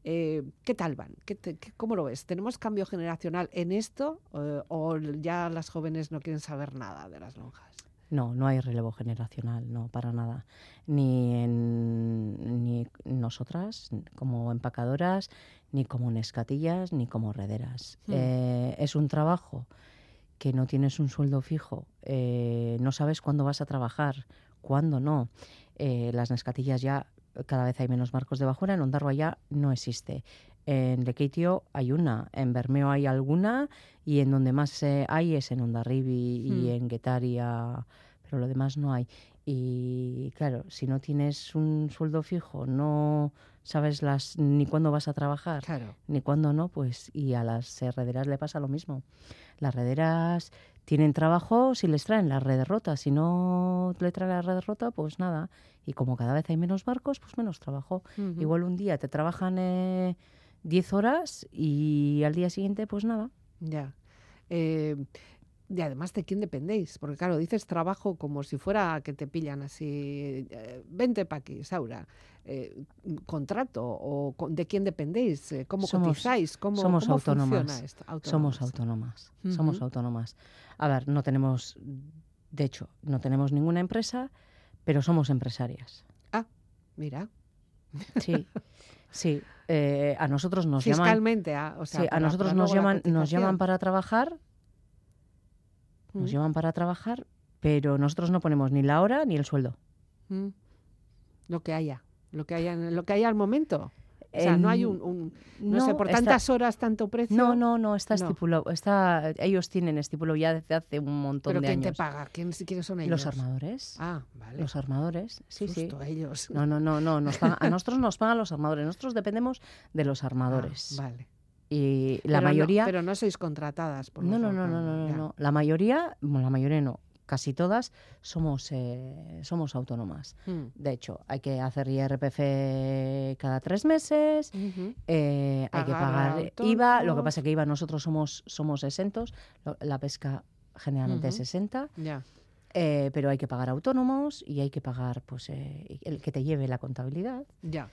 Eh, ¿Qué tal van? ¿Qué te- ¿Cómo lo ves? ¿Tenemos cambio generacional en esto eh, o ya las jóvenes no quieren saber nada de las lonjas? No, no hay relevo generacional, no, para nada. Ni en ni nosotras, como empacadoras, ni como nescatillas, ni como rederas. Hmm. Eh, es un trabajo que no tienes un sueldo fijo, eh, no sabes cuándo vas a trabajar, cuándo no. Eh, las nescatillas ya cada vez hay menos barcos de bajura, en Ondarroa ya no existe. En Lekeitio hay una, en Bermeo hay alguna y en donde más hay es en Ondarribi y Hmm. en Guetaria, pero lo demás no hay. Y claro, si no tienes un sueldo fijo, no sabes las ni cuándo vas a trabajar, Claro. ni cuándo no, pues y a las herrederas le pasa lo mismo. Las rederas tienen trabajo si les traen la red rota, si no le traen la red rota, pues nada. Y como cada vez hay menos barcos, pues menos trabajo. Igual un día te trabajan eh, 10 horas y al día siguiente, pues nada. Ya. Eh, y además, ¿de quién dependéis? Porque claro, dices trabajo como si fuera que te pillan así, eh, vente pa' aquí, Saura. Eh, ¿Contrato? ¿O con- de quién dependéis? Eh, ¿Cómo Somos- cotizáis? ¿Cómo, somos cómo autónomas. funciona esto? Somos Autónomas. autónomas. Somos autónomas. A ver, no tenemos, de hecho, no tenemos ninguna empresa, pero somos empresarias. Mira, Sí, sí. eh, a nosotros nos llaman, fiscalmente, ah, o sea, sí, a para- nosotros para nos llaman, nos llaman para trabajar, nos Mm, llaman para trabajar, pero nosotros no ponemos ni la hora ni el sueldo. mm. Lo que haya, lo que haya, lo que haya al momento. O sea, no hay un, un- no, sé, por está- tantas horas, tanto precio. No, no, no, está No. estipulado. Está, ellos tienen estipulado ya desde hace un montón Pero de ¿quién te años. paga? ¿Quién, quiénes son ellos? Los armadores. Ah, vale. Los armadores, sí, sí. Susto, ellos. No, no, no, no. Nos pagan- a nosotros nos pagan los armadores. Nosotros dependemos de los Ah, armadores. vale. Y la Pero no- mayoría... pero no sois contratadas por No, no, no, no, no, no, no. La mayoría, bueno, la mayoría no, casi todas somos, eh, somos autónomas. Mm. De hecho, hay que hacer IRPF cada tres meses, eh, hay que Pagar. IVA. Lo que pasa es que IVA nosotros somos, somos exentos, la pesca generalmente es Ujú. exenta, Ya. eh, pero hay que pagar autónomos y hay que pagar pues eh, el que te lleve la contabilidad. Ya.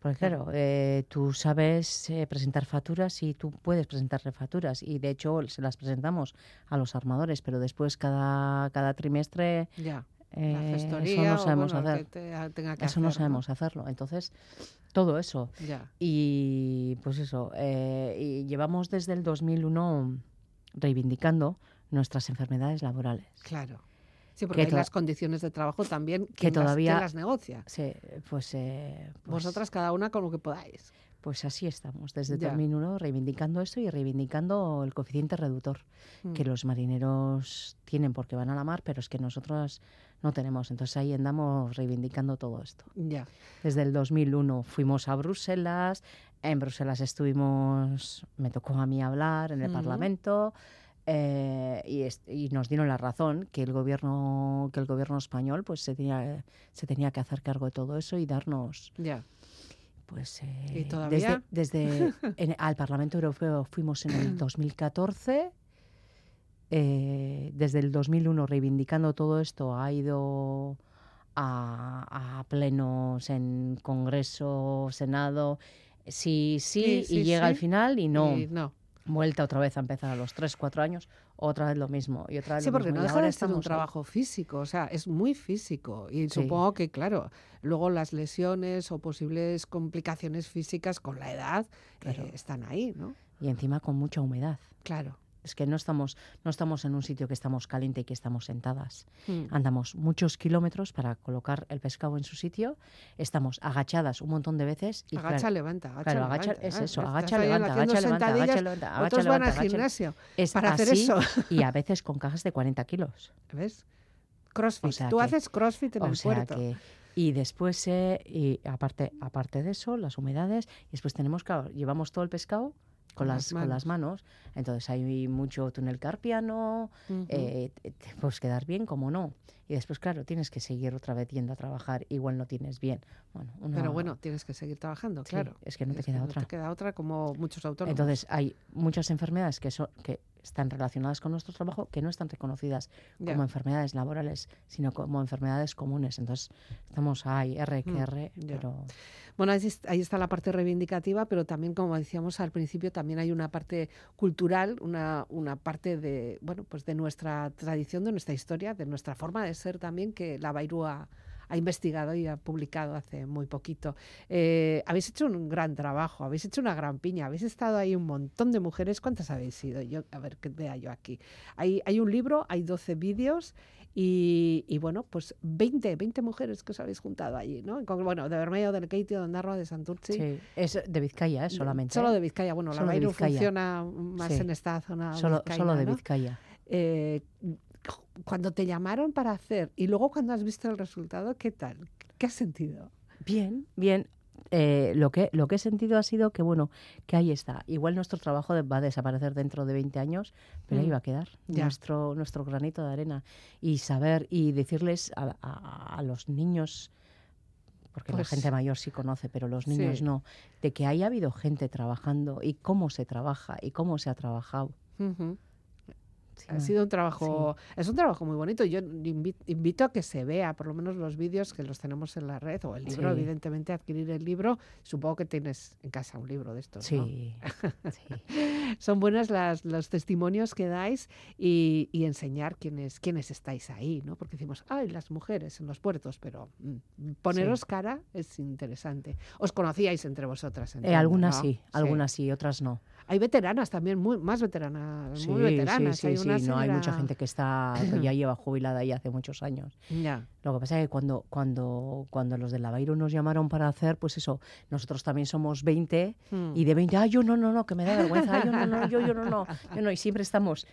Porque claro, eh, tú sabes eh, presentar facturas y tú puedes presentarle facturas y de hecho se las presentamos a los armadores, pero después cada, cada trimestre Ya. eh, La eso no sabemos bueno, hacer. que te- tenga que Eso no sabemos hacerlo. Entonces, todo eso. Ya. Y pues eso, eh, y llevamos desde el 2001 reivindicando nuestras enfermedades laborales. Claro. Sí, porque Que hay las condiciones de trabajo también que ¿quién las- todavía- quién las negocia. Sí, pues, eh, pues- Vosotras cada una con lo que podáis. Pues así estamos, desde Ya. 2001 reivindicando esto y reivindicando el coeficiente reductor que Mm. los marineros tienen porque van a la mar, pero es que nosotros no tenemos. Entonces ahí andamos reivindicando todo esto. Ya. Desde el 2001 fuimos a Bruselas, en Bruselas estuvimos, me tocó a mí hablar en el. Parlamento eh, y, y nos dieron la razón que el gobierno que el gobierno español pues se tenía se tenía que hacer cargo de todo eso y darnos Ya. pues eh, todavía? desde, desde en- al Parlamento Europeo fuimos en el 2014 eh, desde el 2001 reivindicando todo esto ha ido a, a plenos en Congreso, Senado, sí, sí, Sí, sí, y llega sí. al final y no, Y no. Vuelta otra vez a empezar a los 3, 4 años, otra vez lo mismo y otra vez Sí, lo porque mismo. no deja de ser un trabajo físico, o sea, es muy físico. Y Sí. supongo que, claro, luego las lesiones o posibles complicaciones físicas con la edad eh, Claro. están ahí, ¿no? Y encima con mucha humedad. Claro. Es que no estamos, no estamos en un sitio que estamos caliente y que estamos sentadas. Mm. Andamos muchos kilómetros para colocar el pescado en su sitio. Estamos agachadas un montón de veces. Y agacha, claro, levanta, agacha, claro, agacha- levanta. es eso, agacha, levanta, agacha, levanta, agacha, levanta, agacha, Otros van levanta, al gimnasio es para hacer así eso. y a veces con cajas de 40 kilos. ¿Ves? Crossfit. O sea Tú que- haces crossfit en o el sea puerto. que y después eh, y aparte aparte de eso las humedades y después tenemos claro llevamos todo el pescado con, las, con las manos. entonces hay mucho túnel carpiano eh, te, te puedes quedar bien como no y después claro tienes que seguir otra vez yendo a trabajar igual no tienes bien bueno una- Pero bueno, tienes que seguir trabajando, Sí, claro. es que no te queda no otra. te queda otra como muchos autónomos. entonces hay muchas enfermedades que son que están relacionadas con nuestro trabajo que no están reconocidas como enfermedades laborales sino como enfermedades comunes entonces estamos ahí R que Mm, pero Bueno, ahí está la parte reivindicativa, pero también, como decíamos al principio, también hay una parte cultural, una, una parte de, bueno, pues de nuestra tradición, de nuestra historia, de nuestra forma de ser también, que la Bairú ha, investigado y ha publicado hace muy poquito. Eh, habéis hecho un gran trabajo, habéis hecho una gran piña, habéis estado ahí un montón de mujeres. ¿Cuántas habéis sido? Yo, a ver, que vea yo aquí. Hay, hay un libro, hay 12 vídeos y, y, bueno, pues 20, 20 mujeres que os habéis juntado allí, ¿no? Con- bueno, de Bermeo, del Keitio, de Ondarroa, de Santurci. Sí, es de Vizcaya, ¿eh? Solamente. Solo ¿eh? de Vizcaya. Bueno, Solo la Bairu funciona más Sí. en esta zona solo, solo de ¿no? Vizcaya. Eh, cuando te llamaron para hacer y luego cuando has visto el resultado, ¿qué tal? ¿Qué has sentido? Bien, bien. Eh, lo, que, lo que he sentido ha sido que, bueno, que ahí está. Igual nuestro trabajo va a desaparecer dentro de 20 años, pero ahí Mm, va a quedar ya. nuestro, nuestro granito de arena. Y saber y decirles a, a- a los niños, porque Pues, la gente mayor sí conoce, pero los niños sí. no, de que haya habido gente trabajando y cómo se trabaja y cómo se ha trabajado. Ujú. Sí, Ha no. sido un trabajo, es un trabajo muy bonito. Yo invi- invito a que se vea, por lo menos los vídeos que los tenemos en la red, o el libro, Sí. evidentemente, adquirir el libro. Supongo que tienes en casa un libro de estos, ¿no? Sí, sí. Son buenas las, los testimonios que dais y, y enseñar quiénes, quiénes estáis ahí, ¿no? Porque decimos, ay, las mujeres en los puertos, pero mm, poneros cara es interesante. Os conocíais entre vosotras, Eh, algunas ¿no? sí, algunas sí, otras no. Hay veteranas también, muy, más veteranas, muy Sí, veteranas. sí, Hay sí, una sí, no hay mucha gente que está que ya lleva jubilada ahí hace muchos años. Ya. Lo que pasa es que cuando, cuando, cuando los de Lavairo nos llamaron para hacer, pues eso, nosotros también somos 20 Mm. y de 20, ah, yo no, no, no, que me da vergüenza, ah, yo no, no, yo, yo no, no, yo no, y siempre estamos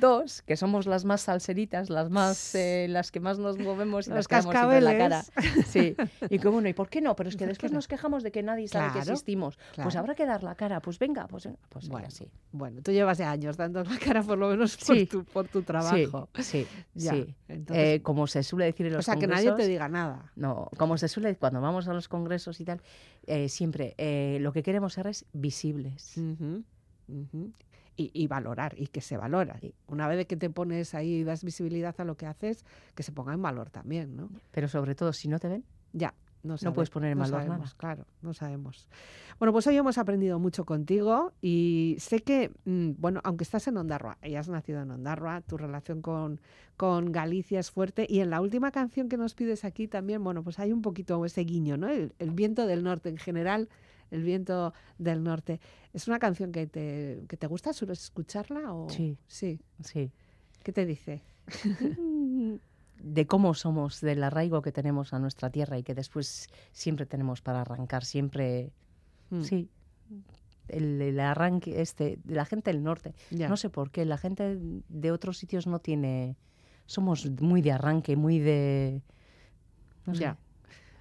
dos, que somos las más salseritas, las más, eh, las que más nos movemos y Los las quedamos siempre en la cara. Sí, y que bueno, ¿y por qué no? Pero es que ¿Por qué después no? nos quejamos de que nadie sabe que Claro, existimos. Pues habrá que dar la cara, pues venga, pues, venga, Bueno, así. Bueno, tú llevas ya años dando la cara por lo menos por, Sí. tu, por tu trabajo. Sí, sí, Ya, sí. entonces- Eh, como se suele decir en o los sea, que nadie te congresos- diga nada. No, como se suele, cuando vamos a los congresos y tal, eh, siempre eh, lo que queremos ser es visibles. Y, y valorar, y que se valora. Y Una vez que te pones ahí y das visibilidad a lo que haces, que se ponga en valor también, ¿no? Pero sobre todo, si no te ven, Ya. No, sabe- puedes poner en no valor sabemos, nada. Claro, no sabemos. Bueno, pues hoy hemos aprendido mucho contigo y sé que, mm, bueno, aunque estás en Ondarroa, y has nacido en Ondarroa, tu relación con, con Galicia es fuerte y en la última canción que nos pides aquí también, bueno, pues hay un poquito ese guiño, ¿no? El, el viento del norte en general, el viento del norte. ¿Es una canción que te, que te gusta? ¿Sueles escucharla? O... Sí. Sí. sí. ¿Qué te dice? de cómo somos, del arraigo que tenemos a nuestra tierra y que después siempre tenemos para arrancar, siempre, Mm, sí. El, el arranque este, de la gente del norte. ya. No sé por qué, la gente de otros sitios no tiene... Somos muy de arranque, muy de... No sé, Ya.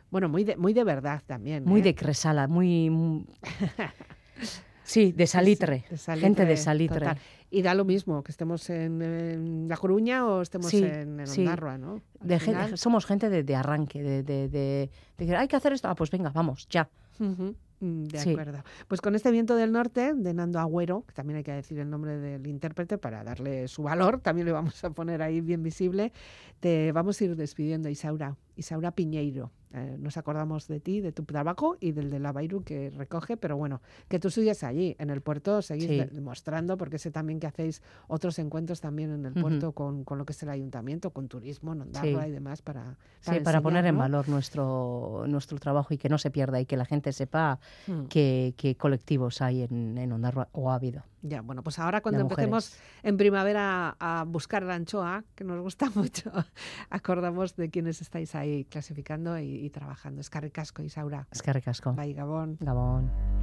Bueno, muy de, muy de verdad también. muy ¿eh? de cresala, muy... muy- Sí, de salitre. de Gente de salitre. total. Y da lo mismo que estemos en, en La Coruña o estemos Sí, en, en sí. Ondarroa, ¿no? De gen- final- somos gente de, de arranque, de, de, de- de decir, hay que hacer esto, ah, pues venga, vamos, ya. Mm, De Sí. acuerdo. Pues con este viento del norte de Nando Agüero, que también hay que decir el nombre del intérprete para darle su valor, también le vamos a poner ahí bien visible, te vamos a ir despidiendo, Isaura. Isaura Piñeiro. Eh, nos acordamos de ti, de tu trabajo y del de la Bairu que recoge, pero bueno, que tú sigues allí, en el puerto, seguís Sí. de- demostrando, porque sé también que hacéis otros encuentros también en el puerto con, con lo que es el ayuntamiento, con turismo, en Ondarroa Sí. y demás, para, Sí, para poner en valor nuestro, nuestro trabajo y que no se pierda y que la gente sepa qué, qué colectivos hay en, en Ondarroa o ha habido. Ya, bueno, pues ahora cuando empecemos en primavera a buscar la anchoa, que nos gusta mucho, acordamos de quienes estáis ahí clasificando y, y trabajando. Es Carricasco, Isaura. Es que recasco. Bye, Gabón. Gabón.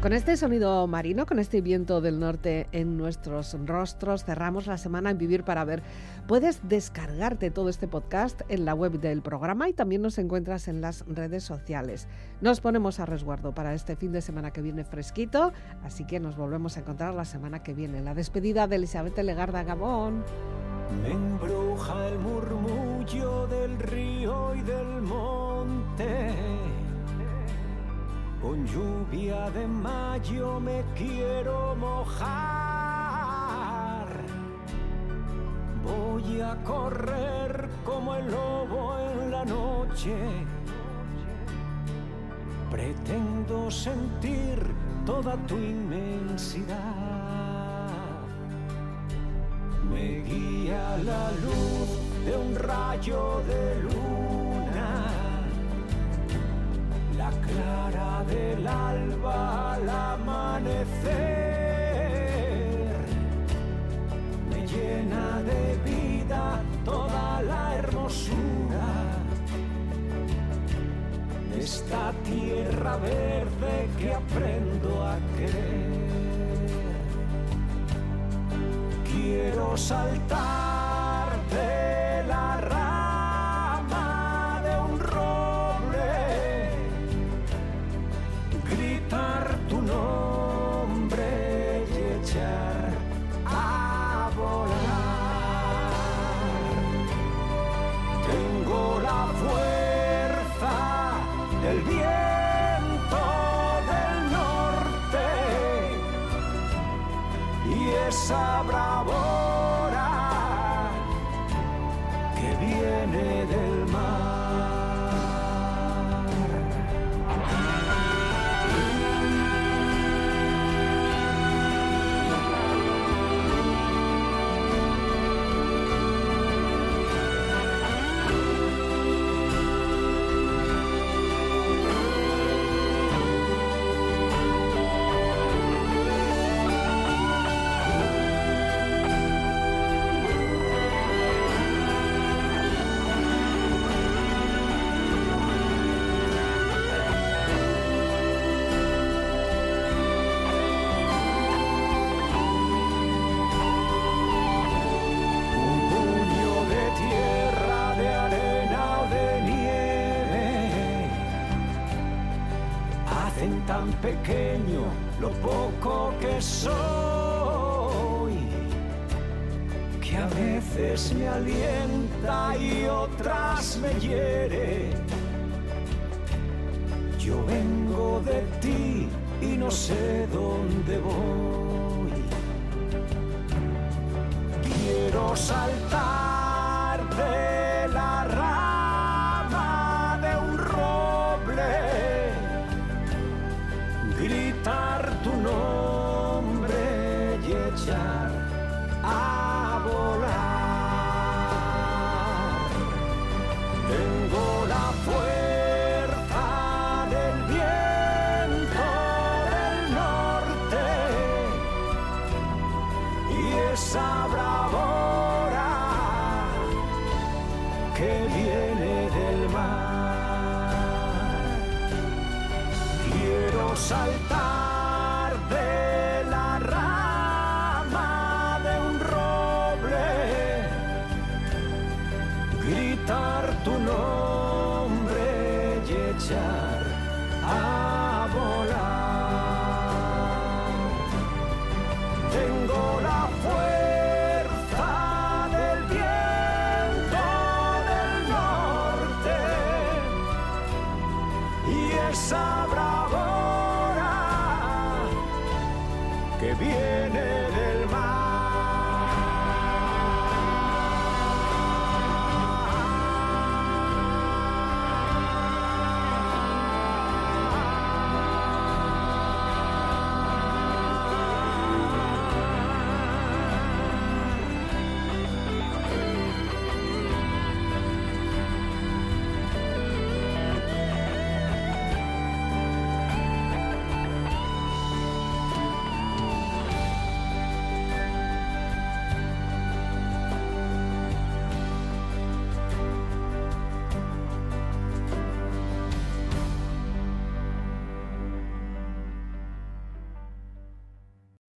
Con este sonido marino, con este viento del norte en nuestros rostros, cerramos la semana en Vivir para Ver. Puedes descargarte todo este podcast en la web del programa y también nos encuentras en las redes sociales. Nos ponemos a resguardo para este fin de semana que viene fresquito, así que nos volvemos a encontrar la semana que viene. La despedida de Elizabeth Legarda Gabón. Embruja el murmullo del río y del monte. Con lluvia de mayo me quiero mojar. Voy a correr como el lobo en la noche. Pretendo sentir toda tu inmensidad. Me guía la luz de un rayo de luna, la clara del alba al amanecer. Me llena de vida toda la hermosura de esta tierra verde que aprendo a querer quiero saltar de la esa lo poco que soy, que a veces me alienta y otras me hiere. Yo vengo de ti y no sé dónde voy.